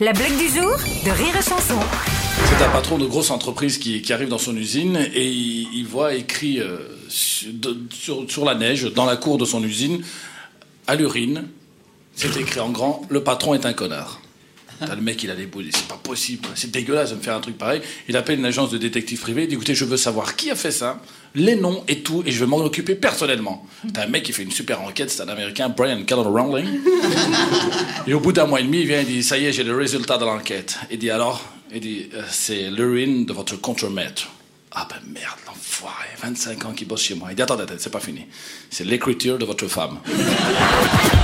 La blague du jour de Rire Chanson. C'est un patron de grosse entreprise qui, arrive dans son usine et il, voit écrit euh, sur la neige, dans la cour de son usine, à l'urine, c'est écrit en grand, le patron est un connard. T'as le mec, il a les boules, c'est pas possible, c'est dégueulasse de me faire un truc pareil. Il appelle une agence de détective privé, il dit écoutez, je veux savoir qui a fait ça, les noms et tout, et je vais m'en occuper personnellement. T'as un mec qui fait une super enquête, c'est un américain, Brian Keller Rowling. Et au bout d'un mois et demi, il vient et dit Ça y est, j'ai le résultat de l'enquête. Il dit Alors? Il dit Euh, C'est l'urine de votre contremaître. Ah ben merde, l'enfoiré, 25 ans qu'il bosse chez moi. Il dit Attends, attends, c'est pas fini. C'est l'écriture de votre femme.